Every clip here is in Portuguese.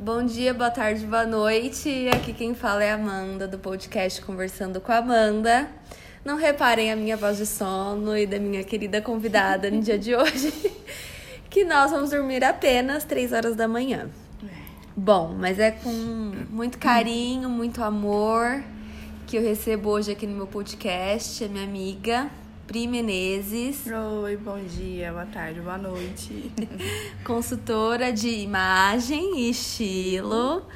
Bom dia, boa tarde, boa noite. Aqui quem fala é a Amanda do podcast Conversando com a Amanda. Não reparem a minha voz de sono e da minha querida convidada no dia de hoje, que nós vamos dormir apenas 3 horas da manhã. Bom, mas é com muito carinho, muito amor que eu recebo hoje aqui no meu podcast a minha amiga Pri Menezes. Oi, bom dia, boa tarde, boa noite. consultora de imagem e estilo,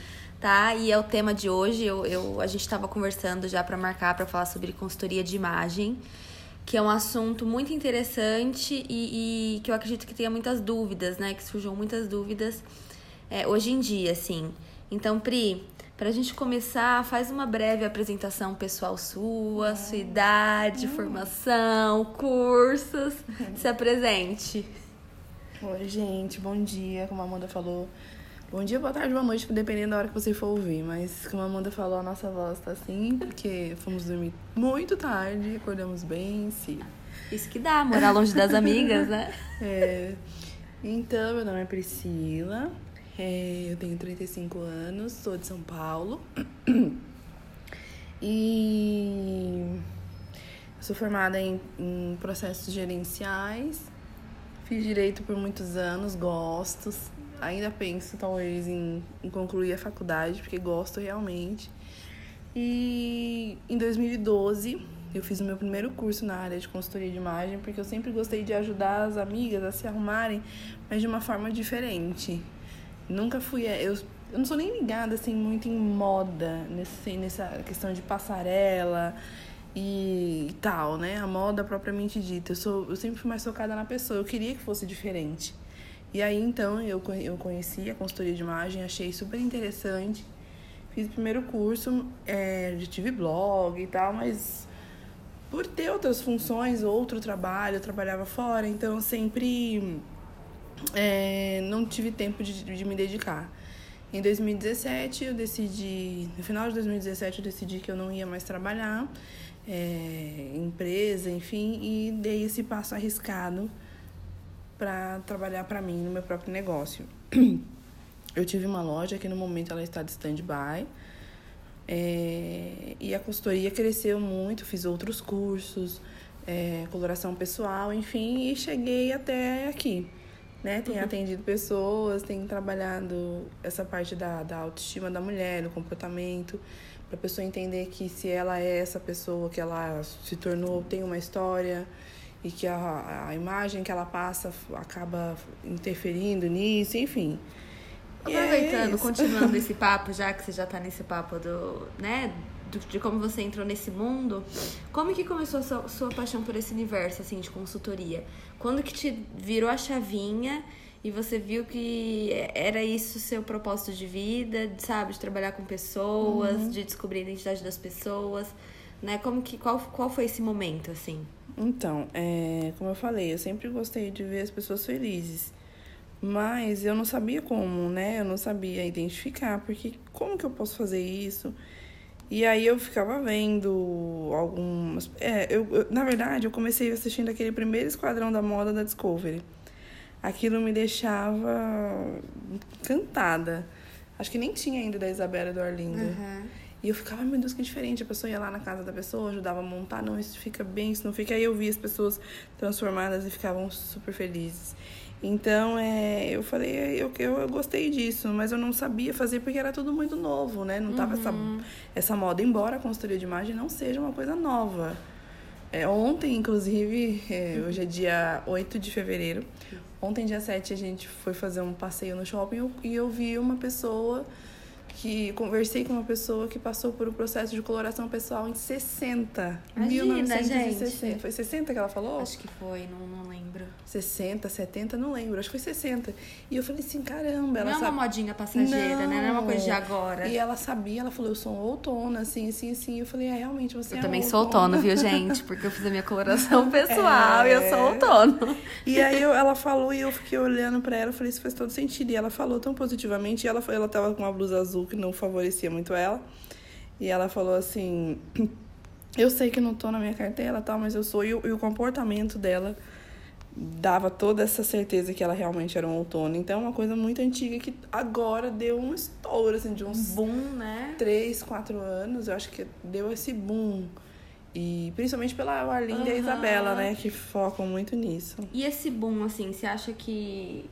tá? E é o tema de hoje. Eu, eu a gente estava conversando já para marcar para falar sobre consultoria de imagem, que é um assunto muito interessante e, e, que eu acredito que tenha muitas dúvidas, né? Que surjam muitas dúvidas é, hoje em dia, assim. Então, Pri, para a gente começar, faz uma breve apresentação pessoal sua, sua idade, formação, cursos. Se apresente. Oi, gente, bom dia. Como a Amanda falou, bom dia, boa tarde, boa noite, dependendo da hora que você for ouvir. Mas, como a Amanda falou, a nossa voz tá assim, porque fomos dormir muito tarde, acordamos bem cedo. Isso que dá, morar longe das amigas, né? É. Então, meu nome é Priscila, é, eu tenho 35 anos, sou de São Paulo. E sou formada em, em, processos gerenciais. Fiz direito por muitos anos, gosto. Ainda penso, talvez, em, em concluir a faculdade, porque gosto realmente. E em 2012 eu fiz o meu primeiro curso na área de consultoria de imagem, porque eu sempre gostei de ajudar as amigas a se arrumarem, mas de uma forma diferente. Nunca fui. É, eu, eu não sou nem ligada assim muito em moda, nesse, nessa questão de passarela e, e tal, né? A moda propriamente dita. Eu, sou, eu sempre fui mais focada na pessoa. Eu queria que fosse diferente. E aí então eu, eu conheci a consultoria de imagem, achei super interessante. Fiz o primeiro curso, é, já tive blog e tal, mas por ter outras funções, outro trabalho, eu trabalhava fora, então sempre é, não tive tempo de, de me dedicar. Em 2017 eu decidi, no final de 2017 eu decidi que eu não ia mais trabalhar, é, empresa, enfim, e dei esse passo arriscado para trabalhar para mim no meu próprio negócio. Eu tive uma loja que no momento ela está de stand-by. É, e a consultoria cresceu muito, fiz outros cursos, é, coloração pessoal, enfim, e cheguei até aqui né? Tem uhum. atendido pessoas, tem trabalhado essa parte da, da autoestima da mulher, do comportamento, para a pessoa entender que se ela é essa pessoa que ela se tornou, tem uma história e que a, a imagem que ela passa acaba interferindo nisso, enfim. Aproveitando, é continuando esse papo, já que você já está nesse papo do, né, de como você entrou nesse mundo, como que começou a sua, sua paixão por esse universo, assim, de consultoria? Quando que te virou a chavinha e você viu que era isso o seu propósito de vida, sabe? De trabalhar com pessoas, uhum. de descobrir a identidade das pessoas, né? Como que, qual, qual foi esse momento, assim? Então, é, como eu falei, eu sempre gostei de ver as pessoas felizes. Mas eu não sabia como, né? Eu não sabia identificar, porque como que eu posso fazer isso? E aí eu ficava vendo algumas. É, eu, eu, na verdade, eu comecei assistindo aquele primeiro esquadrão da moda da Discovery. Aquilo me deixava encantada. Acho que nem tinha ainda da Isabela e do Arlindo. Uhum. E eu ficava, meu Deus, que diferente. A pessoa ia lá na casa da pessoa, ajudava a montar. Não, isso fica bem, isso não fica. Aí eu via as pessoas transformadas e ficavam super felizes. Então, é, eu falei, eu, eu, eu, gostei disso, mas eu não sabia fazer porque era tudo muito novo, né? Não tava uhum. essa, essa moda, embora a consultoria de imagem não seja uma coisa nova. É, ontem, inclusive, é, uhum. hoje é dia 8 de fevereiro, ontem, dia 7, a gente foi fazer um passeio no shopping e eu vi uma pessoa que conversei com uma pessoa que passou por um processo de coloração pessoal em 60. Imagina, 1960. Gente. Foi 60 que ela falou? Acho que foi, não, não lembro. 60, 70, não lembro. Acho que foi 60. E eu falei assim, caramba. Ela não sabe... é uma modinha passageira, não. né? Não é uma coisa de agora. E ela sabia, ela falou, eu sou outono, assim, assim, assim. Eu falei, é, realmente, você eu é também sou outono, viu, gente? Porque eu fiz a minha coloração pessoal é... e eu sou outono. E aí eu, ela falou e eu fiquei olhando pra ela, eu falei, isso faz todo sentido. E ela falou tão positivamente. E ela, ela tava com uma blusa azul que não favorecia muito ela. E ela falou assim: Eu sei que não tô na minha cartela tal, mas eu sou. E o, e o comportamento dela dava toda essa certeza que ela realmente era um outono. Então, é uma coisa muito antiga que agora deu um estouro, assim, de uns... Boom, né? Três, quatro anos, eu acho que deu esse boom. E principalmente pela Arlinda uhum. e a Isabela, né? Que focam muito nisso. E esse boom, assim, você acha que.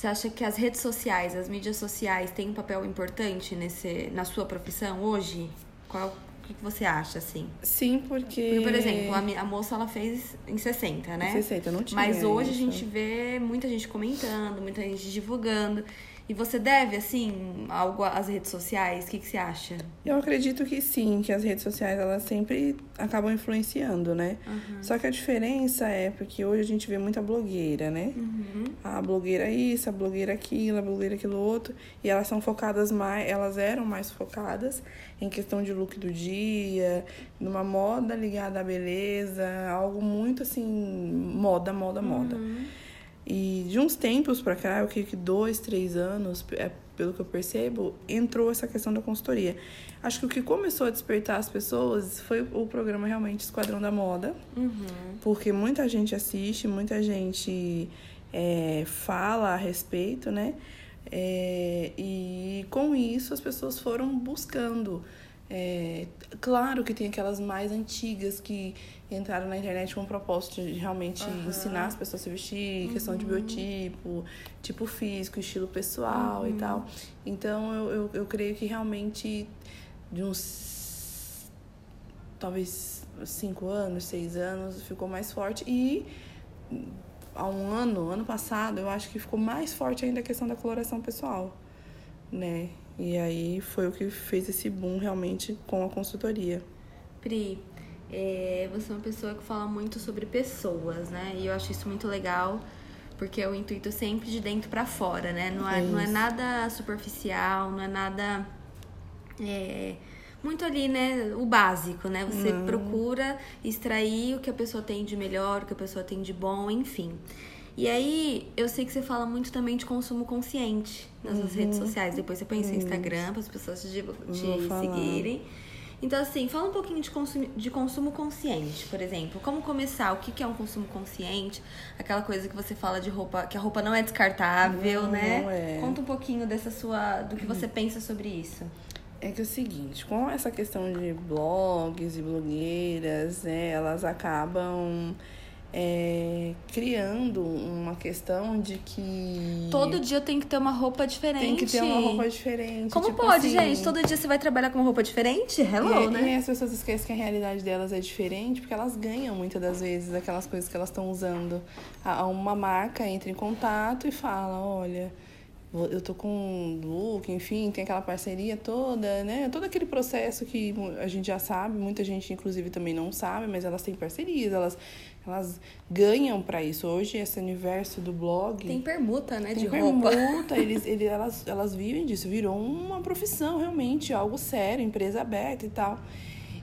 Você acha que as redes sociais, as mídias sociais têm um papel importante nesse, na sua profissão hoje? Qual, que, que você acha, assim? Sim, porque... porque por exemplo, a, a, moça ela fez em 60, né? Em 60, não tinha Mas hoje isso. a gente vê muita gente comentando, muita gente divulgando. E você deve, assim, algo às redes sociais? O que, que você acha? Eu acredito que sim, que as redes sociais elas sempre acabam influenciando, né? Uhum. Só que a diferença é porque hoje a gente vê muita blogueira, né? Uhum. A blogueira isso, a blogueira aquilo, a blogueira aquilo outro. E elas são focadas mais, elas eram mais focadas em questão de look do dia, numa moda ligada à beleza, algo muito assim, moda, moda, moda. E de uns tempos para cá, eu creio que dois, três anos, é, pelo que eu percebo, entrou essa questão da consultoria. Acho que o que começou a despertar as pessoas foi o programa realmente Esquadrão da Moda, uhum. porque muita gente assiste, muita gente é, fala a respeito, né? É, e com isso as pessoas foram buscando é, claro que tem aquelas mais antigas que entraram na internet com o propósito de realmente uhum. ensinar as pessoas a se vestir, uhum. questão de biotipo, tipo físico, estilo pessoal uhum. e tal. Então eu, eu, eu creio que realmente de uns talvez cinco anos, seis anos, ficou mais forte. E há um ano, ano passado, eu acho que ficou mais forte ainda a questão da coloração pessoal, né? E aí foi o que fez esse boom realmente com a consultoria. Pri, é, você é uma pessoa que fala muito sobre pessoas, né? E eu acho isso muito legal, porque é o intuito sempre de dentro para fora, né? Não é, não é nada superficial, não é nada. É, muito ali, né? O básico, né? Você não. procura extrair o que a pessoa tem de melhor, o que a pessoa tem de bom, enfim. E aí, eu sei que você fala muito também de consumo consciente nas uhum. suas redes sociais. Depois você põe no Instagram para as pessoas te, te seguirem. Então, assim, fala um pouquinho de consumo, de consumo consciente, por exemplo. Como começar? O que é um consumo consciente? Aquela coisa que você fala de roupa, que a roupa não é descartável, não, né? Não é. Conta um pouquinho dessa sua. do que você pensa sobre isso. É que é o seguinte, com essa questão de blogs e blogueiras, né, elas acabam é, criando uma questão de que. Todo dia tem que ter uma roupa diferente. Tem que ter uma roupa diferente. Como tipo pode, assim, gente? Todo dia você vai trabalhar com uma roupa diferente? Hello, e, né? E as pessoas esquecem que a realidade delas é diferente porque elas ganham muitas das vezes aquelas coisas que elas estão usando. Uma marca entra em contato e fala: olha eu tô com um look, enfim, tem aquela parceria toda, né? Todo aquele processo que a gente já sabe, muita gente inclusive também não sabe, mas elas têm parcerias, elas, elas ganham para isso. Hoje esse universo do blog tem permuta, né, de permuta, roupa. eles, eles elas elas vivem disso, virou uma profissão realmente, algo sério, empresa aberta e tal.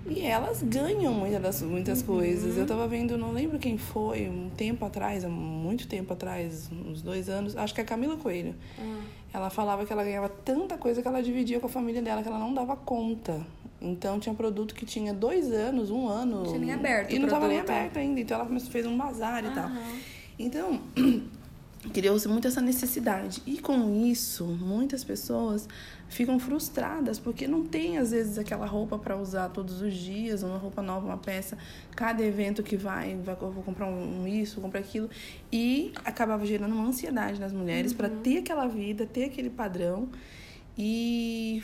E elas ganham muitas, muitas uhum. coisas. Eu tava vendo, não lembro quem foi, um tempo atrás, muito tempo atrás, uns dois anos, acho que é a Camila Coelho. Uhum. Ela falava que ela ganhava tanta coisa que ela dividia com a família dela, que ela não dava conta. Então tinha produto que tinha dois anos, um ano. Não tinha nem aberto. E não estava nem aberto ainda. Então ela fez um bazar e uhum. tal. Então, criou-se muito essa necessidade. E com isso, muitas pessoas ficam frustradas porque não tem às vezes aquela roupa para usar todos os dias, uma roupa nova, uma peça, cada evento que vai, vai vou comprar um, isso, vou comprar aquilo e acabava gerando uma ansiedade nas mulheres uhum. para ter aquela vida, ter aquele padrão e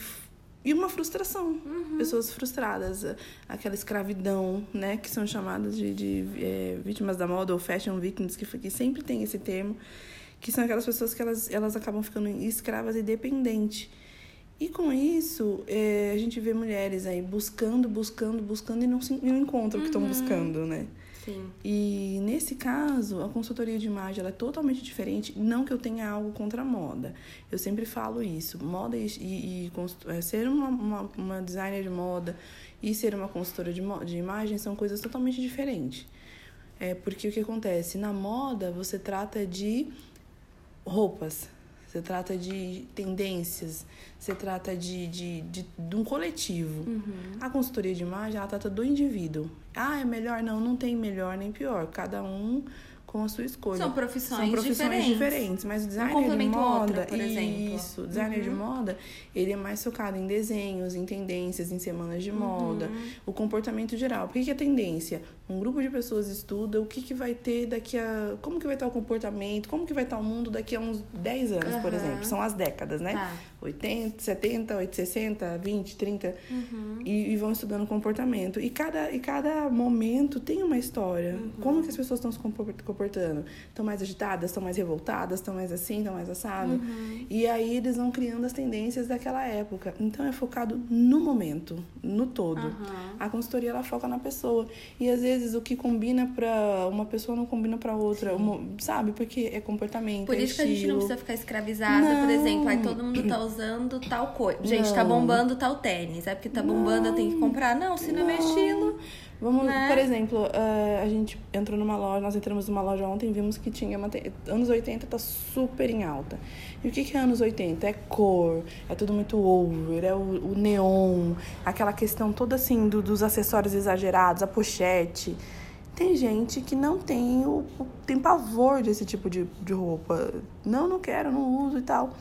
e uma frustração, uhum. pessoas frustradas, aquela escravidão, né, que são chamadas de, de é, vítimas da moda ou fashion victims, que, que sempre tem esse termo, que são aquelas pessoas que elas, elas acabam ficando escravas e dependentes. E com isso, é, a gente vê mulheres aí buscando, buscando, buscando e não, se, não encontram o que estão uhum. buscando, né? Sim. E nesse caso, a consultoria de imagem ela é totalmente diferente. Não que eu tenha algo contra a moda. Eu sempre falo isso. Moda e, e, e é, ser uma, uma, uma, designer de moda e ser uma consultora de, de imagem são coisas totalmente diferentes. É porque o que acontece? Na moda, você trata de roupas, você trata de tendências, você trata de, de, de, de um coletivo. Uhum. A consultoria de imagem, ela trata do indivíduo. Ah, é melhor? Não, não tem melhor nem pior. Cada um com a sua escolha. São profissões, São profissões diferentes. diferentes. mas o designer de complementa o moda, outro, por exemplo. isso, o designer de Uhum. moda, ele é mais focado em desenhos, em tendências, em semanas de moda, Uhum. o comportamento geral. Por que, que é tendência? Um grupo de pessoas estuda o que, que vai ter daqui a. Como que vai estar o comportamento, como que vai estar o mundo daqui a uns 10 anos, por Aham. exemplo. São as décadas, né? Tá. 80, 70, 80, 60, 20, 30. Uhum. E, e vão estudando comportamento. E cada, e cada momento tem uma história. Uhum. Como que as pessoas estão se compor- comportando? Estão mais agitadas, estão mais revoltadas, estão mais assim, estão mais assado. Uhum. E aí eles vão criando as tendências daquela época. Então é focado no momento, no todo. A consultoria ela foca na pessoa. E às vezes o que combina pra uma pessoa não combina pra outra, uma- sabe? Porque é comportamento, Por é isso que a gente não precisa ficar escravizada, por Não. exemplo, aí todo mundo tá usando tal coisa. Gente, tá Não. bombando tal tênis. É porque tá bombando, eu tenho que comprar. Não, se não é meu Não. estilo. Vamos, né? por exemplo, eh, a gente entrou numa loja, nós entramos numa loja ontem e vimos que tinha uma te- anos 80 tá super em alta. E o que que é anos 80? É cor, é tudo muito over, é o, o neon, aquela questão toda assim do- dos acessórios exagerados, a pochete. Tem gente que não tem o, o- tem pavor desse tipo de, de roupa. Não, não quero, não uso e tal.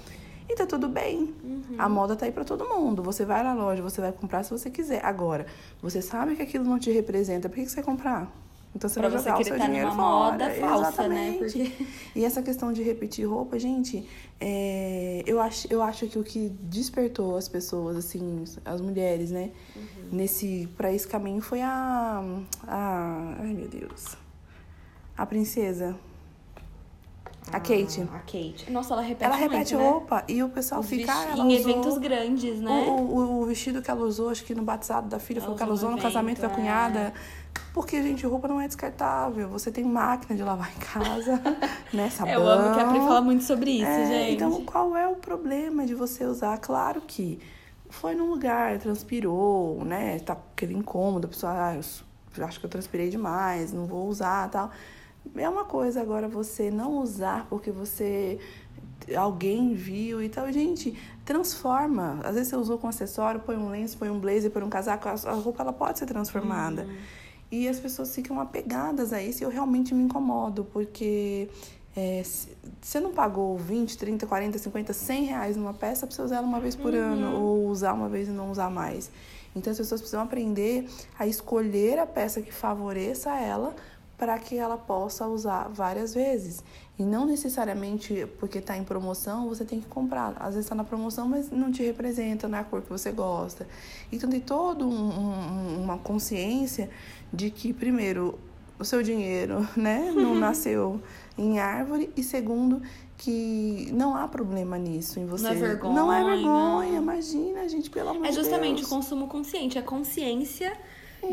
E tá tudo bem. A moda tá aí pra todo mundo. Você vai na loja, você vai comprar se você quiser. Agora, você sabe que aquilo não te representa, por que, que você vai comprar? Então você Pra vai você jogar o querer seu tá dinheiro numa fora. moda falsa, né? Exatamente. Porque- E essa questão de repetir roupa, gente, é, eu, acho, eu acho que o que despertou as pessoas, assim, as mulheres, né, Uhum. nesse para esse caminho foi a, a. Ai, meu Deus. A princesa. A Kate. Ah, a Kate. Nossa, ela repete Ela muito, repete né? roupa e o pessoal Os fica. vesti- ah, ela em usou eventos grandes, né? O, o, o vestido que ela usou, acho que no batizado da filha, Ela foi o que ela usou no no casamento da evento, cunhada. Porque, gente, roupa não é descartável. Você tem máquina de lavar em casa, né? Sabão. Eu amo que a Pri fala muito sobre isso, É, gente. Então, qual é o problema de você usar? Claro que foi num lugar, transpirou, né? Tá aquele incômodo, a pessoa, ah, eu acho que eu transpirei demais, não vou usar tal. É uma coisa agora você não usar porque você alguém viu e tal. Gente, transforma. Às vezes você usou com acessório, põe um lenço, põe um blazer, põe um casaco, a roupa ela pode ser transformada. E as pessoas ficam apegadas a isso e eu realmente me incomodo, porque é, se- você não pagou 20, 30, 40, 50, 100 reais numa peça pra você usar ela uma vez por ano, ou usar uma vez e não usar mais. Então as pessoas precisam aprender a escolher a peça que favoreça ela para que ela possa usar várias vezes. E não necessariamente porque está em promoção você tem que comprar. Às vezes está na promoção, mas não te representa, não é a cor que você gosta. Então tem toda um, um, uma consciência de que, primeiro, o seu dinheiro né, não nasceu em árvore, e segundo, que não há problema nisso em você. Não é vergonha. Não é vergonha, imagina, gente, pelo amor É de justamente Deus. o consumo consciente, a consciência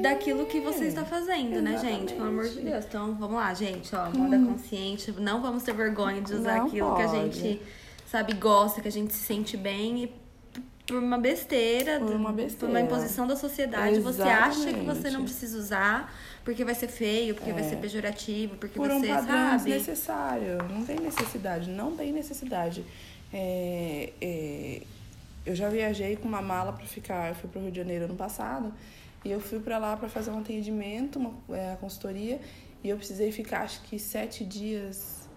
daquilo que você está fazendo, né, gente? Pelo amor de exatamente. Deus. Então, vamos lá, gente, ó, moda consciente. Não vamos ter vergonha de usar Não aquilo que a pode. gente, sabe, gosta, que a gente se sente bem e por uma besteira, Por uma por besteira. uma imposição da sociedade, você acha que você Exatamente. não precisa usar porque vai ser feio, porque vai É. ser pejorativo, porque por um você padrão sabe. desnecessário. Não tem necessidade, não tem necessidade. É, é, eu já viajei com uma mala para ficar, eu fui para o Rio de Janeiro ano passado, e eu fui para lá para fazer um atendimento, uma é, a consultoria, e eu precisei ficar acho que sete dias.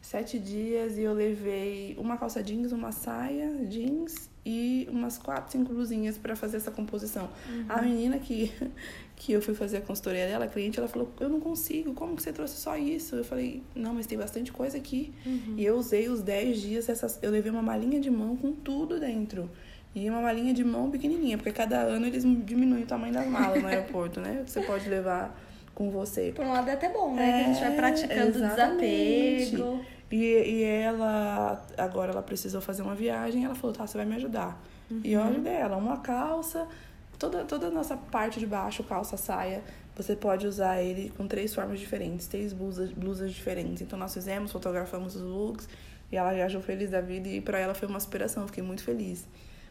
Sete dias e eu levei uma calça jeans, uma saia jeans e umas quatro, cinco blusinhas para fazer essa composição. A menina que, que eu fui fazer a consultoria dela, a cliente, ela falou: Eu não consigo, como que você trouxe só isso? Eu falei: Não, mas tem bastante coisa aqui. E eu usei os 10 dias, essas, eu levei uma malinha de mão com tudo dentro. E uma malinha de mão pequenininha, porque cada ano eles diminuem o tamanho das malas no aeroporto, né? Que você pode levar com você. Por um lado é até bom, né? que a gente vai É, praticando o exatamente. desapego. E, e ela, agora ela precisou fazer uma viagem, ela falou, tá, você vai me ajudar. E eu ajudei ela, uma calça, toda, toda a nossa parte de baixo, calça, saia, você pode usar ele com três formas diferentes, três blusas, blusas diferentes. Então nós fizemos, fotografamos os looks, e ela viajou feliz da vida, e pra ela foi uma aspiração, fiquei muito feliz.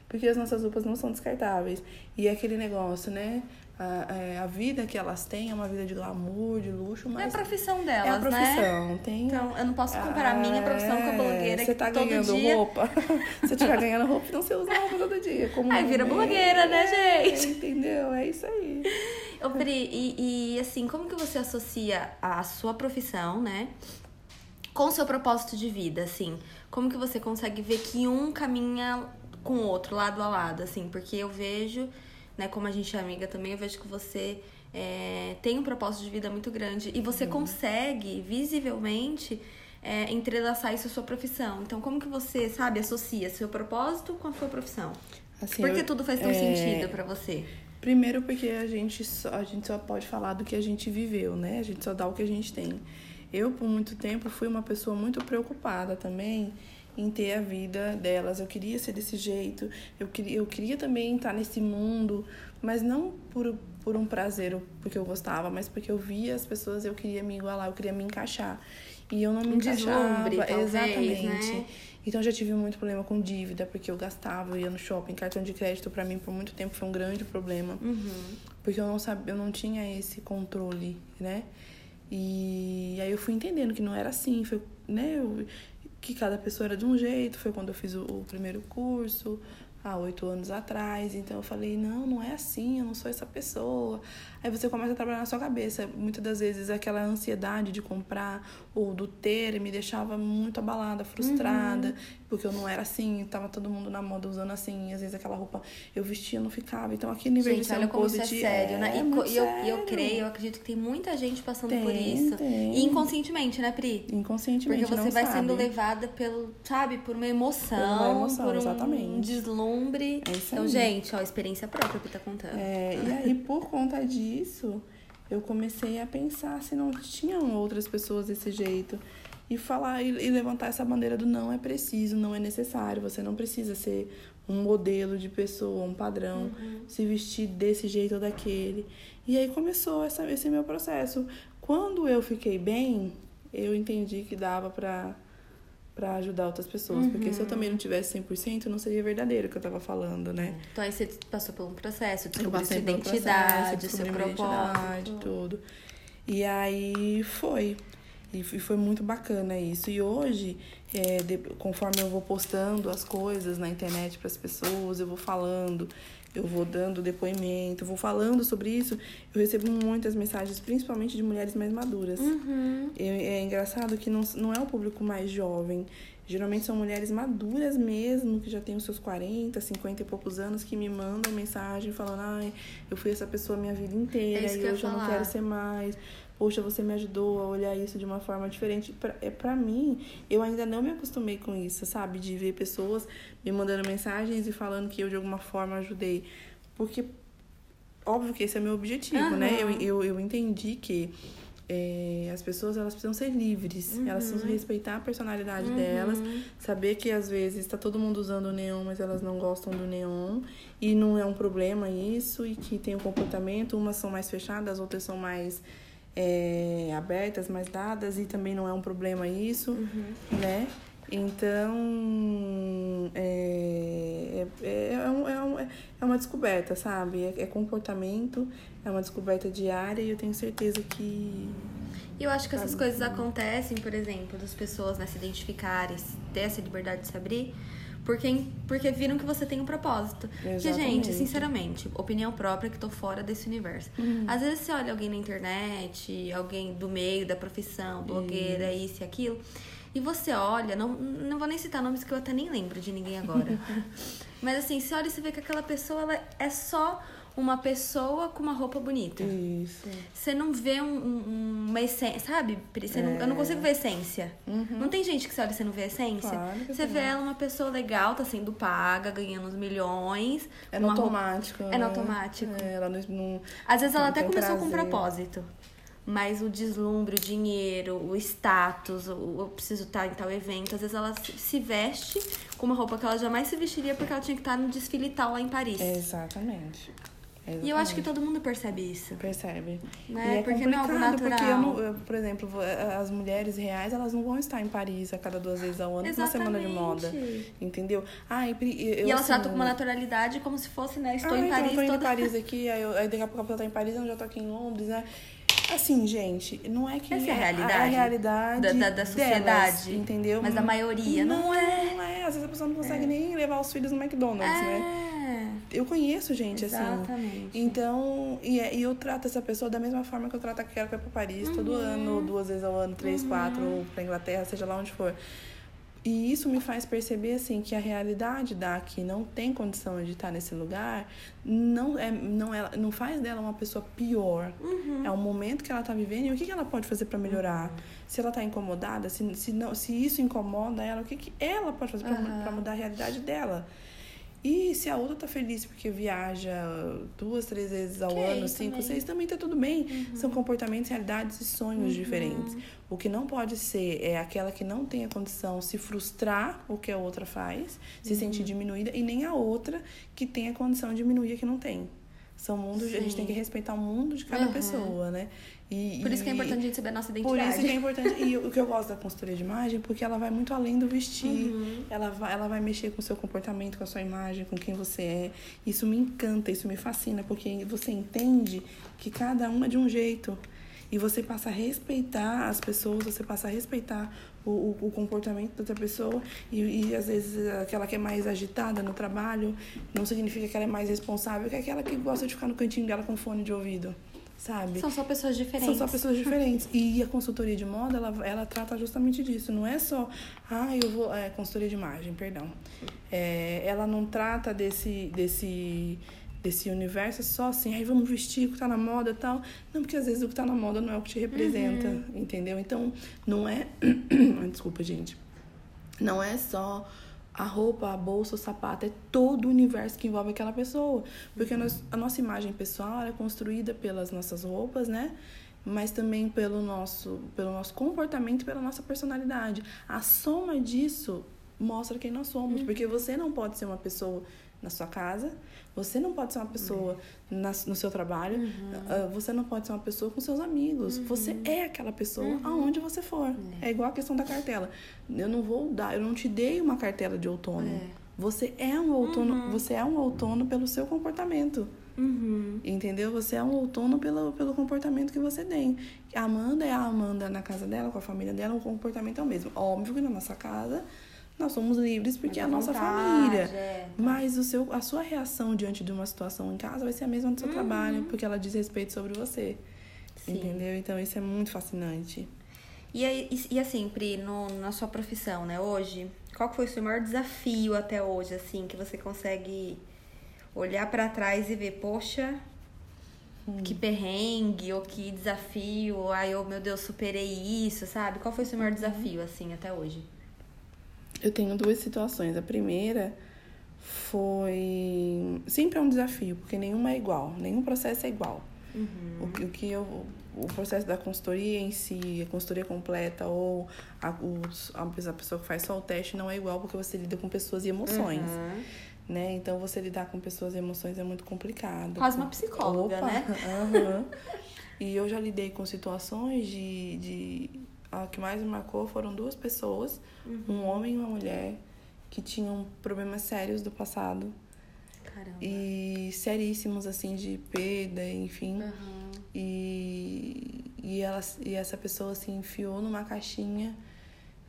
Porque as nossas roupas não são descartáveis. E é aquele negócio, né? a, é, a vida que elas têm é uma vida de glamour, de luxo, mas. É a profissão delas, é a profissão. né? Tem, Então, eu não posso comparar a minha profissão com a blogueira Você que tá todo ganhando dia... roupa. Se você estiver ganhando roupa, então você usa roupa todo dia. Como Aí vira é, blogueira, né, gente? Entendeu? É isso aí. Ô, Pri, e, e, assim, como que você associa a sua profissão, né? Com o seu propósito de vida, assim? Como que você consegue ver que um caminha com o outro, lado a lado, assim? Porque eu vejo, né, como a gente é amiga também, eu vejo que você é, tem um propósito de vida muito grande e você consegue, visivelmente, é, entrelaçar isso à sua profissão. Então, como que você, sabe, associa seu propósito com a sua profissão? Assim, Por que eu- tudo faz tão é, sentido pra você? Primeiro porque a gente, só, a gente só pode falar do que a gente viveu, né? A gente só dá o que a gente tem. Eu, por muito tempo, fui uma pessoa muito preocupada também em ter a vida delas. Eu queria ser desse jeito, eu queria, eu queria também estar nesse mundo, mas não por, por um prazer, porque eu gostava, mas porque eu via as pessoas, eu queria me igualar, eu queria me encaixar. E eu não me Um encaixava. deslumbre, talvez, exatamente. né? Então eu já tive muito problema com dívida, porque eu gastava, eu ia no shopping, cartão de crédito pra mim por muito tempo foi um grande problema, Uhum. porque eu não sabia, eu não tinha esse controle, né? E aí eu fui entendendo que não era assim, foi, né, eu- que cada pessoa era de um jeito, foi quando eu fiz o, o primeiro curso, há oito anos atrás, então eu falei, não, não é assim, eu não sou essa pessoa. Aí você começa a trabalhar na sua cabeça. Muitas das vezes aquela ansiedade de comprar ou do ter me deixava muito abalada, frustrada, porque eu não era assim, tava todo mundo na moda usando assim, às vezes aquela roupa eu vestia não ficava. Então aquele nível de Gente, ser olha um como isso é positivo. sério, né? é E, e eu, e eu sério. creio, eu acredito que tem muita gente passando Tem, por isso. tem. E inconscientemente, né, Pri? Inconscientemente Porque você vai sabe. sendo levada pelo, sabe, por uma emoção, Por uma emoção, por um exatamente. deslumbre. É isso então, aí. gente, ó, experiência própria que tá contando. É, e aí, por conta disso, eu comecei a pensar se não tinham outras pessoas desse jeito. E falar e, e levantar essa bandeira do não é preciso, não é necessário. Você não precisa ser um modelo de pessoa, um padrão, se vestir desse jeito ou daquele. E aí começou essa, esse meu processo. Quando eu fiquei bem, eu entendi que dava pra, pra ajudar outras pessoas. Porque se eu também não tivesse 100%, não seria verdadeiro o que eu tava falando, né? Então aí você passou por um processo, descobriu sua identidade, processo, seu minha identidade, propósito. tudo. E aí foi. E foi muito bacana isso. E hoje, é, de- conforme eu vou postando as coisas na internet para as pessoas, eu vou falando, eu vou dando depoimento, eu vou falando sobre isso, eu recebo muitas mensagens, principalmente de mulheres mais maduras. Uhum. E É engraçado que não, não é o público mais jovem. Geralmente são mulheres maduras mesmo, que já têm os seus 40, 50 e poucos anos, que me mandam mensagem falando: ai, eu fui essa pessoa a minha vida inteira É e que eu hoje eu não quero ser mais. Poxa, você me ajudou a olhar isso de uma forma diferente. Pra, é pra mim, eu ainda não me acostumei com isso, sabe? De ver pessoas me mandando mensagens e falando que eu de alguma forma ajudei. Porque, óbvio que esse é meu objetivo, né? Eu, eu, eu entendi que é, as pessoas elas precisam ser livres, elas precisam respeitar a personalidade delas, saber que às vezes está todo mundo usando o neon, mas elas não gostam do neon e não é um problema isso e que tem um comportamento, umas são mais fechadas, outras são mais é, abertas, mais dadas e também não é um problema isso, né? Então, é, é, é, um- é, um- é uma descoberta, sabe? É, é comportamento, é uma descoberta diária e eu tenho certeza que. E eu acho que essas coisas acontecem, por exemplo, das pessoas né, se identificarem, ter essa liberdade de se abrir, porque, porque viram que você tem um propósito. Porque, gente, Exatamente. sinceramente, opinião própria que tô fora desse universo. Às vezes você olha alguém na internet, alguém do meio da profissão, blogueira, isso e aquilo, e você olha, não, não vou nem citar nomes que eu até nem lembro de ninguém agora. Mas assim, você olha e você vê que aquela pessoa ela é só uma pessoa com uma roupa bonita. Isso. Você não vê um- um- uma essência, sabe? Você não, eu não consigo ver essência. Não tem gente que você olha e você não vê essência? É. Uhum. Claro você vê ela uma pessoa legal, tá sendo paga, ganhando uns milhões. É no uma roupa- automático. É né? no automático. É, ela não, não- Às vezes ela até começou com um prazer. propósito. Mas o deslumbre, o dinheiro, o status, o eu preciso estar em tal evento. Às vezes ela se- se veste com uma roupa que ela jamais se vestiria porque ela tinha que estar no desfile tal lá em Paris. Exatamente. E eu acho que todo mundo percebe isso. Percebe. Né? E é porque não é algo complicado, porque eu natural. não, eu, por exemplo, as mulheres reais, elas não vão estar em Paris a cada duas vezes ao ano uma semana de moda. Exatamente. Entendeu? Ah, e, eu, E elas assim, tratam com uma naturalidade como se fosse, né? Estou ah, em então, Paris eu tô indo toda... em Paris aqui, aí, eu, aí daqui a pouco a pessoa tá em Paris, eu já tô aqui em Londres, né? Assim, gente, não é que Essa é a a realidade realidade da- da- da delas, sociedade. entendeu? Mas da maioria não é. Não é, às vezes a pessoa não consegue nem levar os filhos no McDonald's, né? É, Eu conheço gente assim. exatamente. Então, e, é- e eu trato essa pessoa da mesma forma que eu trato aquela que vai pra Paris todo ano, duas vezes ao ano, três, quatro, ou pra Inglaterra, seja lá onde for. E isso me faz perceber, assim, que a realidade da que não tem condição de estar nesse lugar não, é, não, é, não faz dela uma pessoa pior. É o momento que ela tá vivendo e o que, que ela pode fazer para melhorar. Se ela tá incomodada, se, se, não, se isso incomoda ela, o que, que ela pode fazer para Aham. mudar a realidade dela. E se a outra tá feliz porque viaja duas, três vezes ao Ok, ano, cinco, também. seis, também tá tudo bem. São comportamentos, realidades e sonhos diferentes. O que não pode ser é aquela que não tem a condição se frustrar o que a outra faz, se sentir diminuída, e nem a outra que tem a condição de diminuir a que não tem. São mundos, a gente Sim. tem que respeitar o mundo de cada Aham. pessoa, né? E, Por isso que é importante a gente saber a nossa por identidade. isso que é importante. E o que eu gosto da consultoria de imagem, porque ela vai muito além do vestir. Uhum. Ela, vai, ela vai mexer com o seu comportamento, com a sua imagem, com quem você é. Isso me encanta, isso me fascina, porque você entende que cada um é de um jeito. E você passa a respeitar as pessoas, você passa a respeitar o, o, comportamento da outra pessoa. E, e às vezes aquela que é mais agitada no trabalho não significa que ela é mais responsável que aquela que gosta de ficar no cantinho dela com fone de ouvido. Sabe? São só pessoas diferentes. São só pessoas diferentes. E a consultoria de moda, ela, ela trata justamente disso. Não é só, ah, eu vou. É, consultoria de imagem, perdão. É, ela não trata desse, desse, desse universo só assim, aí vamos vestir o que tá na moda e tal. Não, porque às vezes o que tá na moda não é o que te representa, entendeu? Então, não é. Desculpa, gente. Não é só a roupa, a bolsa, o sapato, é todo o universo que envolve aquela pessoa. Porque a, nos- a nossa imagem pessoal é construída pelas nossas roupas, né? Mas também pelo nosso, pelo nosso comportamento pela nossa personalidade. A soma disso mostra quem nós somos. Porque você não pode ser uma pessoa na sua casa, você não pode ser uma pessoa na- no seu trabalho, ah, você não pode ser uma pessoa com seus amigos. Você é aquela pessoa aonde você for. É igual a questão da cartela. Eu não vou dar, eu não te dei uma cartela de outono. É. Você é um outono, você é um outono pelo seu comportamento. Uhum. Entendeu? Você é um outono pelo, pelo comportamento que você tem. A Amanda é a Amanda na casa dela, com a família dela, o comportamento é o mesmo. Óbvio que na nossa casa nós somos livres porque é a nossa vontade, família. é. Mas o seu, a sua reação diante de uma situação em casa vai ser a mesma do seu trabalho, porque ela diz respeito sobre você. Sim. Entendeu? Então isso é muito fascinante. E, aí- e, e assim, Pri, no, na sua profissão, né, hoje, qual foi o seu maior desafio até hoje, assim, que você consegue olhar pra trás e ver, poxa, que perrengue, ou que desafio, ou, ai, oh, meu Deus, superei isso, sabe? Qual foi o seu maior desafio, assim, até hoje? Eu tenho duas situações. A primeira foi. Sempre é um desafio, porque nenhuma é igual, nenhum processo é igual. O, que- o que eu. O processo da consultoria em si, a consultoria completa ou a, os- a pessoa que faz só o teste não é igual porque você lida com pessoas e emoções, Uhum. né? Então você lidar com pessoas e emoções é muito complicado. Quase uma psicóloga, Opa, né? aham. E eu já lidei com situações de, de. A que mais me marcou foram duas pessoas, Uhum. um homem e uma mulher, que tinham problemas sérios do passado. Caramba. E seríssimos, assim, de perda, enfim. Uhum. E, e, ela, e essa pessoa se enfiou numa caixinha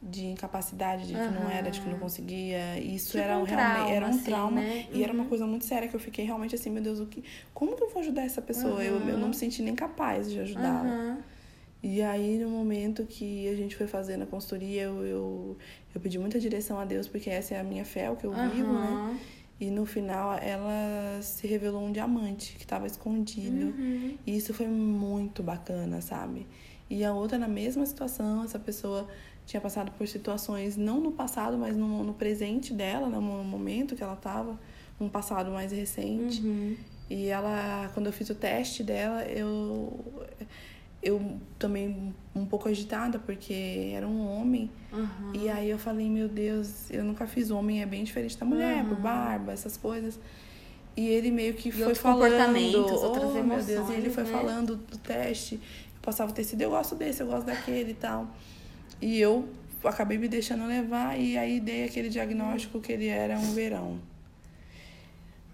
de incapacidade, de que não era, de que não conseguia. Isso Tipo era um realmente era um trauma, assim, trauma. né? E era uma coisa muito séria que eu fiquei realmente assim, meu Deus, o que, como que eu vou ajudar essa pessoa? Eu, eu não me senti nem capaz de ajudá-la. Uhum. E aí, no momento que a gente foi fazendo a consultoria, eu, eu, eu pedi muita direção a Deus, porque essa é a minha fé, é o que eu vivo, né? Uhum. E no final, ela se revelou um diamante que estava escondido. Uhum. E isso foi muito bacana, sabe? E a outra, na mesma situação, essa pessoa tinha passado por situações, não no passado, mas no, no presente dela, no momento que ela estava, um passado mais recente. Uhum. E ela, quando eu fiz o teste dela, eu eu também um pouco agitada porque era um homem. Uhum. E aí eu falei, meu Deus, eu nunca fiz homem, é bem diferente da mulher, Uhum. barba, essas coisas. E ele meio que E foi falando. oh, meu Deus, e ele foi né? falando do teste. Eu passava o tecido, eu gosto desse, eu gosto daquele e tal. E eu acabei me deixando levar e aí dei aquele diagnóstico que ele era um verão.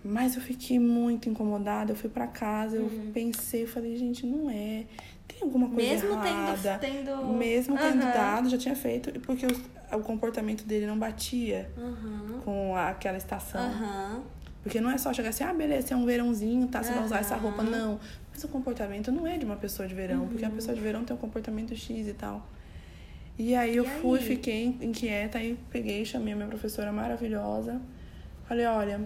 Mas eu fiquei muito incomodada, eu fui pra casa, eu pensei, falei, gente, não é. Tem alguma coisa Uhum. Mesmo errada. tendo, tendo. Mesmo tendo Aham. dado, já tinha feito, porque o, o comportamento dele não batia Aham. com aquela estação. Aham. Porque não é só chegar assim, ah, beleza, é um verãozinho, tá? Você vai usar essa roupa. Não. Mas o comportamento não é de uma pessoa de verão, porque a Uhum. pessoa de verão tem um comportamento X e tal. E aí eu E fui, aí? fiquei inquieta, aí peguei, chamei a minha professora maravilhosa. Falei, olha,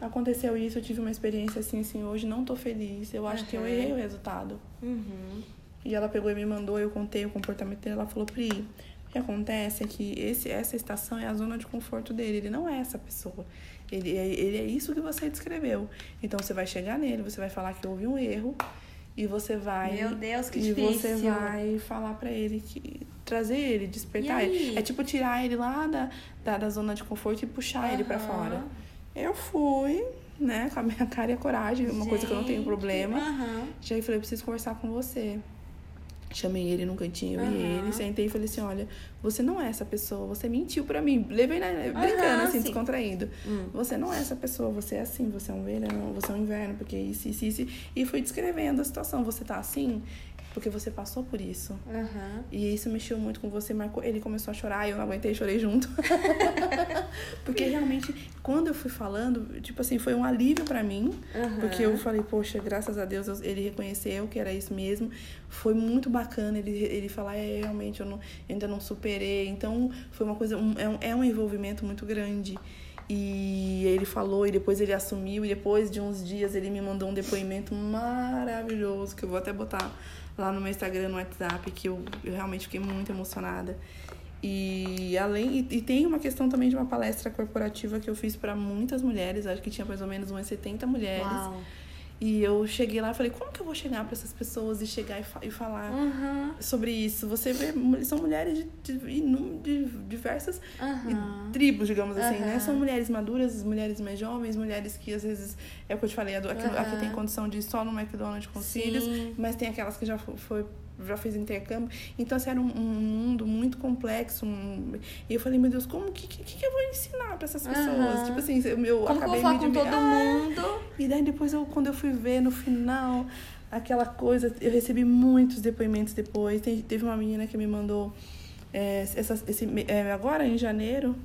aconteceu isso, eu tive uma experiência assim, assim, hoje não tô feliz. Eu acho que eu errei o resultado. Uhum. E ela pegou e me mandou, eu contei o comportamento dele, ela falou, Pri, o que acontece é que esse, essa estação é a zona de conforto dele, ele não é essa pessoa. Ele, é- ele é isso que você descreveu. Então você vai chegar nele, você vai falar que houve um erro e você vai. Meu Deus, que e você difícil. vai falar pra ele que. trazer ele, despertar E ele. É tipo tirar ele lá da, da, da zona de conforto e puxar ele pra Aham. fora. Eu fui, né, com a minha cara e a coragem, uma coisa que eu não tenho Gente, problema. Cheguei e falei, eu preciso conversar com você. Chamei ele num cantinho Aham. e ele, sentei e falei assim, olha, você não é essa pessoa, você mentiu pra mim. Levei na, brincando, assim, sim. descontraído. Hum. Você não é essa pessoa, você é assim, você é um verão, você é um inverno, porque isso, isso, isso. E fui descrevendo a situação, você tá assim porque você passou por isso. Aham. E isso mexeu muito com você, marcou. Ele começou a chorar, eu não aguentei, chorei junto. porque realmente, quando eu fui falando, tipo assim, foi um alívio pra mim. Aham. Porque eu falei, poxa, graças a Deus eu- ele reconheceu que era isso mesmo. Foi muito bacana ele, ele falar, é, realmente eu, não, eu ainda não superei. Então, foi uma coisa, um- é, um, é um envolvimento muito grande. E ele falou, e depois ele assumiu, e depois de uns dias ele me mandou um depoimento maravilhoso, que eu vou até botar lá no meu Instagram, no WhatsApp, que eu, eu realmente fiquei muito emocionada. E além e, e tem uma questão também de uma palestra corporativa que eu fiz para muitas mulheres, acho que tinha mais ou menos umas 70 mulheres. Uau. E eu cheguei lá e falei, como que eu vou chegar para essas pessoas e chegar e, fa- e falar Aham. sobre isso? Você vê, são mulheres de, de, de diversas Aham. tribos, digamos assim, né? Aham. São mulheres maduras, mulheres mais jovens, mulheres que às vezes, é o que eu te falei, a do- aqui, aqui Aham. tem condição de ir só no McDonald's com os filhos, mas tem aquelas que já fo- foi já fez intercâmbio. Então, assim, era um, um mundo muito complexo. um- E eu falei, meu Deus, como que, que, que eu vou ensinar para essas pessoas? Aham. Tipo assim, eu, Como que eu acabei vou falar com todo mundo? e daí depois, eu, quando eu fui ver no final, aquela coisa, eu recebi muitos depoimentos depois. Tem- teve uma menina que me mandou é, essa, esse, é, agora em janeiro,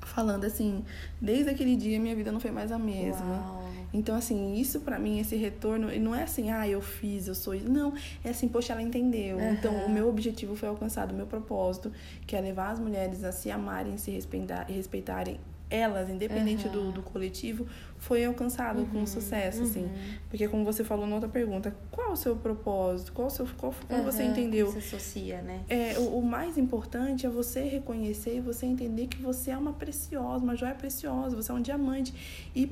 falando assim, desde aquele dia minha vida não foi mais a mesma. Uau. Então, assim, isso pra mim, esse retorno, e não é assim, ah, eu fiz, eu sou isso. Não, é assim, poxa, ela entendeu. Aham. Então, o meu objetivo foi alcançado, o meu propósito, que é levar as mulheres a se amarem, se respeitar, respeitarem elas, independente Aham. do, do coletivo, foi alcançado com sucesso, assim. Porque, como você falou na outra pergunta, qual o seu propósito? Qual o seu, qual, como você entendeu? Se associa, né? É, o, o mais importante é você reconhecer e você entender que você é uma preciosa, uma joia preciosa, você é um diamante. E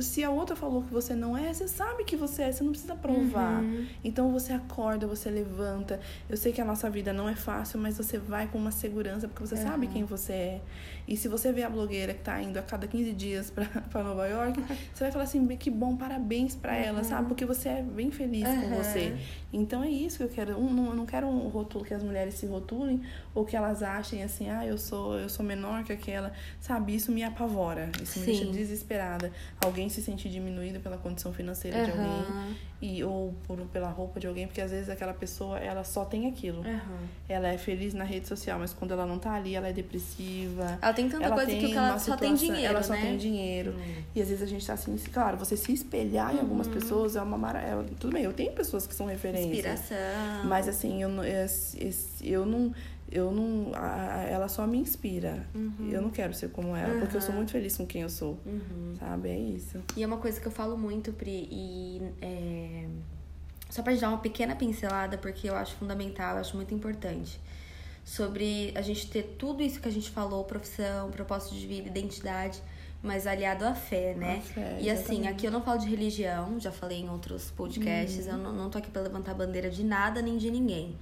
se a outra falou que você não é, você sabe que você é, você não precisa provar. Uhum. Então você acorda, você levanta. Eu sei que a nossa vida não é fácil, mas você vai com uma segurança, porque você sabe Uhum. quem você é. E se você vê a blogueira que tá indo a cada 15 dias pra Nova York, você vai falar assim, que bom, parabéns pra ela, sabe? Porque você é bem feliz com Uhum. você. Então é isso que eu quero. Um, não, eu não quero um rótulo que as mulheres se rotulem ou que elas achem assim, ah, eu sou, eu sou menor que aquela. Sabe, isso me apavora. Isso me deixa desesperada. Alguém se sentir diminuída pela condição financeira de alguém. E ou por, pela roupa de alguém, porque às vezes aquela pessoa ela só tem aquilo. Aham. Ela é feliz na rede social, mas quando ela não tá ali, ela é depressiva. Ela tem tanta ela coisa tem que ela só tem situação- dinheiro, Ela só né? tem dinheiro. Hum. E às vezes a gente tá assim, claro, você se espelhar em algumas Uhum. pessoas é uma maravilha. Tudo bem, eu tenho pessoas que são referência. Inspiração. Mas assim, eu, esse- eu não. Eu não. a- ela só me inspira. Eu não quero ser como ela, porque eu sou Uhum. muito feliz com quem eu sou. Uhum. Sabe? É isso. E é uma coisa que eu falo muito, Pri, e é, só pra te dar uma pequena pincelada, porque eu acho fundamental, eu acho muito importante. Sobre a gente ter tudo isso que a gente falou, profissão, propósito de vida, identidade, mas aliado à fé, né? Fé, e assim, aqui eu não falo de religião, já falei em outros podcasts, Uhum. eu não, não tô aqui pra levantar bandeira de nada nem de ninguém.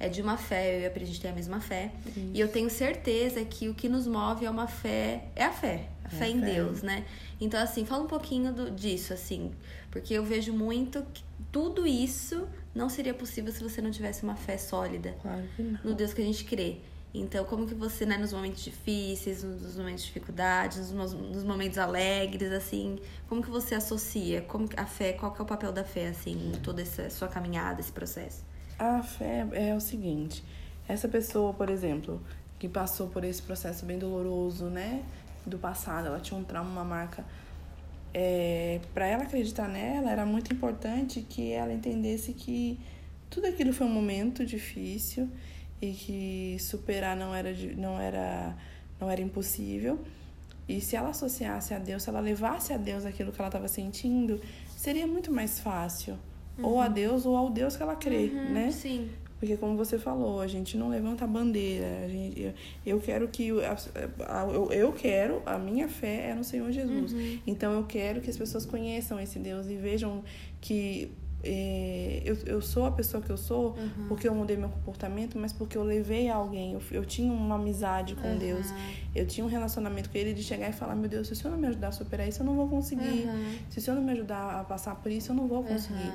É de uma fé, eu e a Pri, a gente tem a mesma fé. E eu tenho certeza que o que nos move é uma fé, é a fé. A fé É, em fé. Deus, né? Então, assim, fala um pouquinho do- disso, assim. Porque eu vejo muito que tudo isso não seria possível se você não tivesse uma fé sólida Claro que não. no Deus que a gente crê. Então, como que você, né, nos momentos difíceis, nos momentos de dificuldades, nos, nos momentos alegres, assim, como que você associa? Como a fé, qual que é o papel da fé, assim, em toda essa sua caminhada, esse processo? A fé é o seguinte: essa pessoa, por exemplo, que passou por esse processo bem doloroso, né? Do passado, ela tinha um trauma, uma marca. É, para ela acreditar nela, era muito importante que ela entendesse que tudo aquilo foi um momento difícil e que superar não era, não era, não era impossível. E se ela associasse a Deus, se ela levasse a Deus aquilo que ela estava sentindo, seria muito mais fácil. Ou a Deus ou ao Deus que ela crê, né? Sim. Porque como você falou, a gente não levanta a bandeira. A gente, eu, eu quero que a- a- eu, eu quero, a minha fé é no Senhor Jesus. Então eu quero que as pessoas conheçam esse Deus e vejam que eh, eu, eu sou a pessoa que eu sou porque eu mudei meu comportamento, mas porque eu levei alguém. Eu, eu tinha uma amizade com Deus. Eu tinha um relacionamento com Ele de chegar e falar: Meu Deus, se o Senhor não me ajudar a superar isso, eu não vou conseguir. Uhum. Se o Senhor não me ajudar a passar por isso, eu não vou conseguir.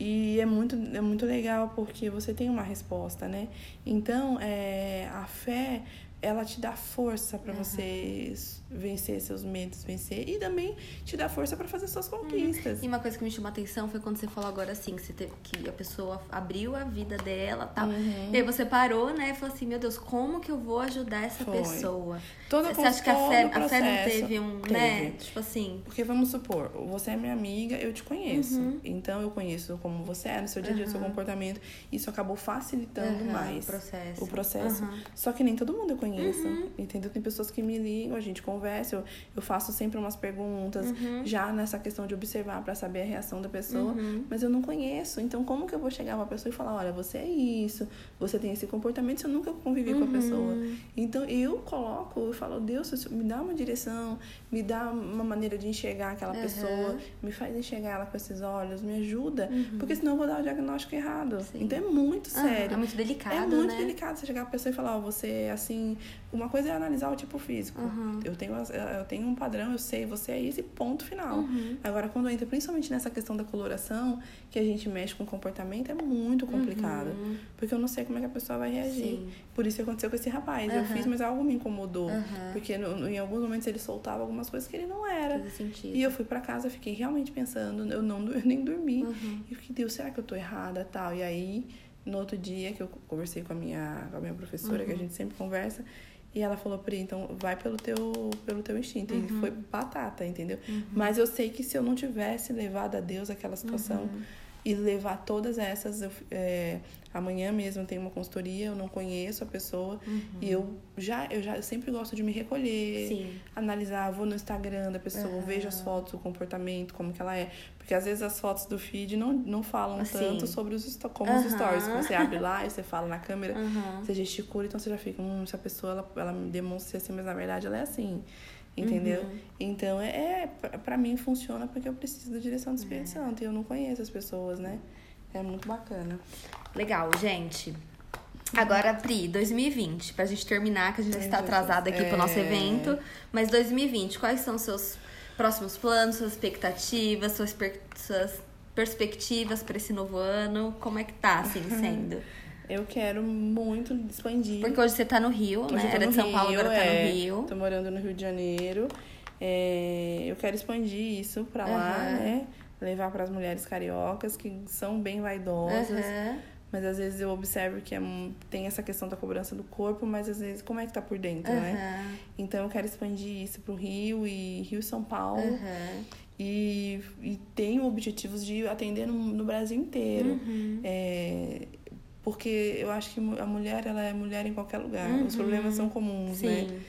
Uhum. E é muito, é muito legal porque você tem uma resposta, né? Então, é, a fé, ela te dá força para você s- vencer seus medos, vencer. E também te dá força para fazer suas conquistas. E uma coisa que me chamou a atenção foi quando você falou agora assim, que, você teve, que a pessoa abriu a vida dela tal. Uhum. E aí você parou, né? E falou assim, meu Deus, como que eu vou ajudar essa Foi. pessoa? Todo você acha que a fé, a fé não teve um, né? teve. Tipo assim. Porque vamos supor, você é minha amiga, eu te conheço. Então eu conheço como você é no seu dia a dia, o seu comportamento. Isso acabou facilitando Aham, mais o processo. o processo. Aham. Só que nem todo mundo eu conheço. Entendeu? Tem pessoas que me ligam, a gente conversa, eu, eu faço sempre umas perguntas, já nessa questão de observar para saber a reação da pessoa, mas eu não conheço. Então, como que eu vou chegar uma pessoa e falar: olha, você é isso, você tem esse comportamento, se eu nunca convivi com a pessoa? Então, eu coloco, eu falo: Deus, me dá uma direção, me dá uma maneira de enxergar aquela pessoa, me faz enxergar ela com esses olhos, me ajuda, porque senão eu vou dar o diagnóstico errado. Sim. Então, é muito sério. é muito delicado, É muito né? delicado você chegar pra pessoa e falar, ó, você é assim. Uma coisa é analisar o tipo físico. Uhum. Eu, tenho, as- eu tenho um padrão, eu sei, você é isso e ponto final. Uhum. Agora, quando entra principalmente nessa questão da coloração, que a gente mexe com comportamento, é muito complicado. Uhum. Porque eu não sei como é que a pessoa vai reagir. Sim. Por isso que aconteceu com esse rapaz. Eu Aham. fiz, mas algo me incomodou. Porque no- no- em alguns momentos ele soltava algumas coisas que ele não era. E eu fui pra casa, fiquei realmente pensando, eu não eu nem dormi. Uhum. E eu fiquei, Deus, será que eu tô errada tal? E aí, no outro dia que eu conversei com a minha, com a minha professora, que Uhum. a gente sempre conversa, e ela falou, Pri, então vai pelo teu, pelo teu instinto. Uhum. E foi batata, entendeu? Mas eu sei que se eu não tivesse levado a Deus aquela situação Uhum. e levar todas essas, é, amanhã mesmo tem uma consultoria, eu não conheço a pessoa, e eu já, eu já eu sempre gosto de me recolher, Sim. analisar, vou no Instagram da pessoa, Aham. vejo as fotos, o comportamento, como que ela é. Porque às vezes as fotos do feed não, não falam Assim. tanto sobre os como os Aham. stories. Você abre lá e você fala na câmera, você gesticula, então você já fica, hum, essa pessoa ela, ela me demonstra assim, mas na verdade ela é assim. Entendeu? Uhum. Então, é, é pra mim funciona porque eu preciso da direção do Espírito É. Santo e eu não conheço as pessoas, né? É muito bacana. Legal, gente. Agora, Pri, 2020, pra gente terminar, que a gente está atrasada aqui pro nosso É. evento. Mas 2020, quais são os seus próximos planos, suas expectativas, suas, per- suas perspectivas para esse novo ano? Como é que tá, assim, sendo? Eu quero muito expandir. Porque hoje você tá no Rio, Hoje né? Era de São Paulo, Rio, agora tá é. no Rio. Tô morando no Rio de Janeiro. É, eu quero expandir isso pra lá, Aham. né? Levar para as mulheres cariocas que são bem vaidosas. Aham. Mas às vezes eu observo que é tem essa questão da cobrança do corpo, mas às vezes como é que tá por dentro, né? Aham. Então eu quero expandir isso pro Rio e Rio São Paulo. Aham. E, e tenho objetivos de atender no, no Brasil inteiro. Uhum. É, porque eu acho que a mulher, ela é mulher em qualquer lugar. Os Uhum. problemas são comuns, né? Sim.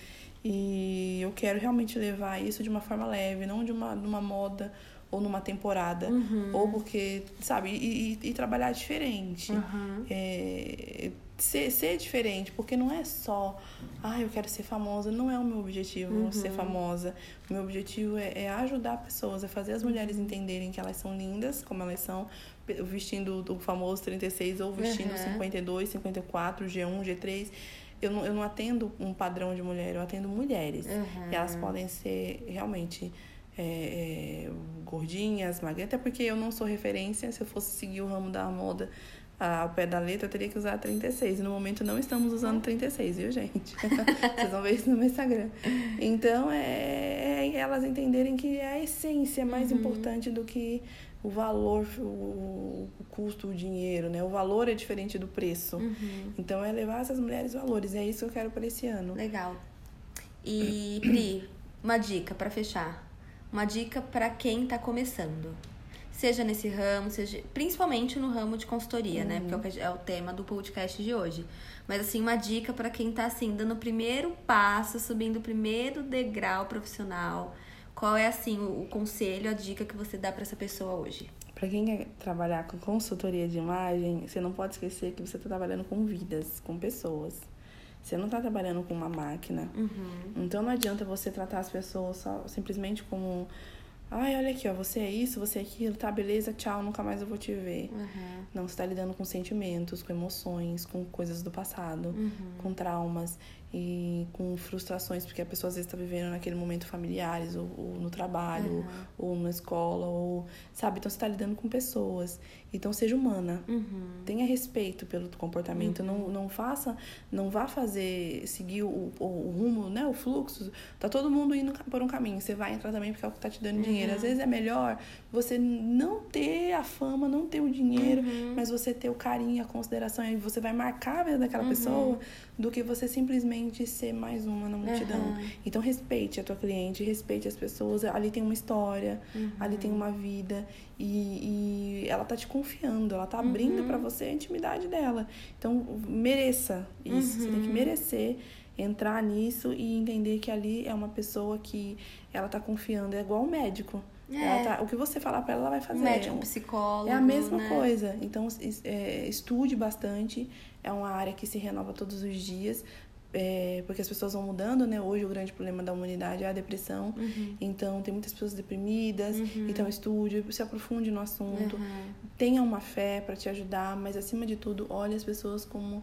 E eu quero realmente levar isso de uma forma leve, não de uma, de uma moda ou numa temporada. Uhum. Ou porque, sabe, e, e- e trabalhar diferente. Uhum. É, ser, ser diferente, porque não é só, ah, eu quero ser famosa, não é o meu objetivo Uhum. ser famosa. O meu objetivo é, é ajudar pessoas, é fazer as Uhum. mulheres entenderem que elas são lindas, como elas são, vestindo o famoso 36 ou vestindo Uhum. 52, 54, G1, G3. eu não, eu não atendo um padrão de mulher, eu atendo mulheres. Uhum. E elas podem ser realmente é, é, gordinhas, magras, até porque eu não sou referência. Se eu fosse seguir o ramo da moda ao pé da letra, eu teria que usar 36. E no momento não estamos usando 36, viu, gente? Vocês vão ver isso no meu Instagram. Então, é, é elas entenderem que a essência é mais Uhum. importante do que o valor, o, o custo, o dinheiro, né? O valor é diferente do preço. Uhum. Então, é levar essas mulheres valores. É isso que eu quero para esse ano. Legal. E, Pri, uma dica pra fechar. Uma dica pra quem tá começando. Seja nesse ramo, seja principalmente no ramo de consultoria, né? Porque é o que- é o tema do podcast de hoje. Mas assim, uma dica pra quem tá assim dando o primeiro passo, subindo o primeiro degrau profissional. Qual é assim o, o conselho, a dica que você dá pra essa pessoa hoje? Para quem quer trabalhar com consultoria de imagem, você não pode esquecer que você está trabalhando com vidas, com pessoas. Você não está trabalhando com uma máquina. Uhum. Então não adianta você tratar as pessoas só simplesmente como ai, olha aqui, ó, você é isso, você é aquilo, tá, beleza, tchau, nunca mais eu vou te ver. Uhum. Não, você está lidando com sentimentos, com emoções, com coisas do passado, com traumas e com frustrações, porque a pessoa às vezes está vivendo naquele momento familiares, ou, ou no trabalho, ou na escola, ou sabe? Então você está lidando com pessoas. Então seja humana. Uhum. Tenha respeito pelo comportamento, não, não faça, não vá fazer, seguir o, o, o rumo, né, o fluxo. Tá todo mundo indo por um caminho, você vai entrar também porque é o que tá te dando dinheiro. Às vezes é melhor você não ter a fama, não ter o dinheiro, mas você ter o carinho, a consideração e você vai marcar a vida daquela pessoa do que você simplesmente ser mais uma na multidão. Uhum. Então respeite a tua cliente, respeite as pessoas. Ali tem uma história, ali tem uma vida e, e ela tá te confiando, ela tá abrindo pra você a intimidade dela. Então mereça isso, você tem que merecer entrar nisso e entender que ali é uma pessoa que ela tá confiando, é igual um médico. É. Tá- o que você falar pra ela, ela vai fazer. Um médico, um psicólogo. é a mesma né? coisa. Então, é, estude bastante. É uma área que se renova todos os dias. é, porque as pessoas vão mudando, né? Hoje o grande problema da humanidade é a depressão. Uhum. Então, tem muitas pessoas deprimidas. Então, estude, se aprofunde no assunto. Uhum. Tenha uma fé para te ajudar. Mas, acima de tudo, olhe as pessoas como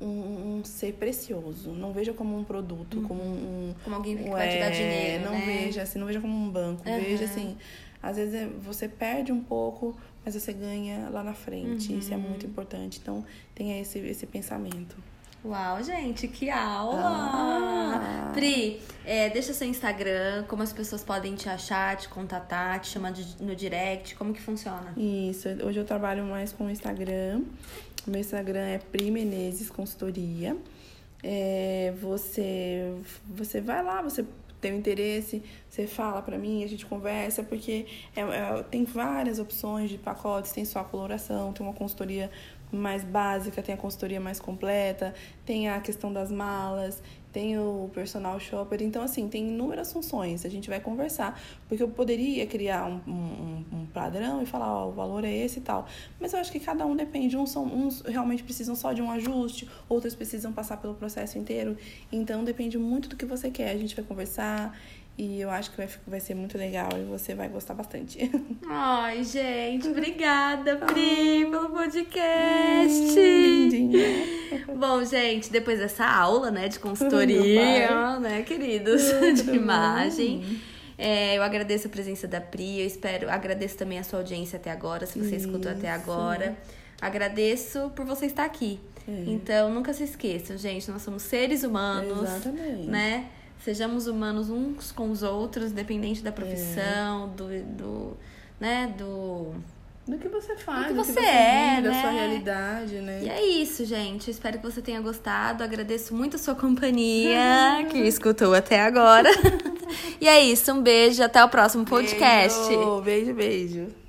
um, um ser precioso. Não veja como um produto, como um, Como alguém que vai te dar é, dinheiro, não né? veja assim, não veja como um banco. Aham. Veja assim, às vezes é- você perde um pouco, mas você ganha lá na frente. Isso é Uhum. muito importante. Então, tenha esse, esse pensamento. Uau, gente, que aula! Ah. Pri, é, deixa seu Instagram, como as pessoas podem te achar, te contatar, te chamar de- no direct, como que funciona? Isso, hoje eu trabalho mais com o Instagram. O meu Instagram é Pri Menezes Consultoria. É, você, você vai lá, você tem interesse, você fala pra mim, a gente conversa, porque é- é- tem várias opções de pacotes, tem só a coloração, tem uma consultoria mais básica, tem a consultoria mais completa, tem a questão das malas, tem o personal shopper. Então, assim, tem inúmeras funções. A gente vai conversar. Porque eu poderia criar um, um, um padrão e falar, ó, o valor é esse e tal. Mas eu acho que cada um depende. Uns, são, uns realmente precisam só de um ajuste, outros precisam passar pelo processo inteiro. Então, depende muito do que você quer. A gente vai conversar. E eu acho que vai, vai ser muito legal e você vai gostar bastante. Ai, gente, obrigada, Pri, pelo podcast. Bom, gente, depois dessa aula, né, de consultoria, né, queridos, de imagem. é, eu agradeço a presença da Pri, eu espero, agradeço também a sua audiência até agora, se você escutou até Isso. agora. Agradeço por você estar aqui. É. Então, nunca se esqueçam, gente, nós somos seres humanos, Exatamente. né? Sejamos humanos uns com os outros, independente da profissão, do, do, né, do... Do que você faz, Do do que que você você, é, vive, da né? sua realidade, né? E é isso, gente. Espero que você tenha gostado. Agradeço muito a sua companhia, que escutou até agora. e é isso. Um beijo. Até o próximo podcast. Beijo, beijo, beijo.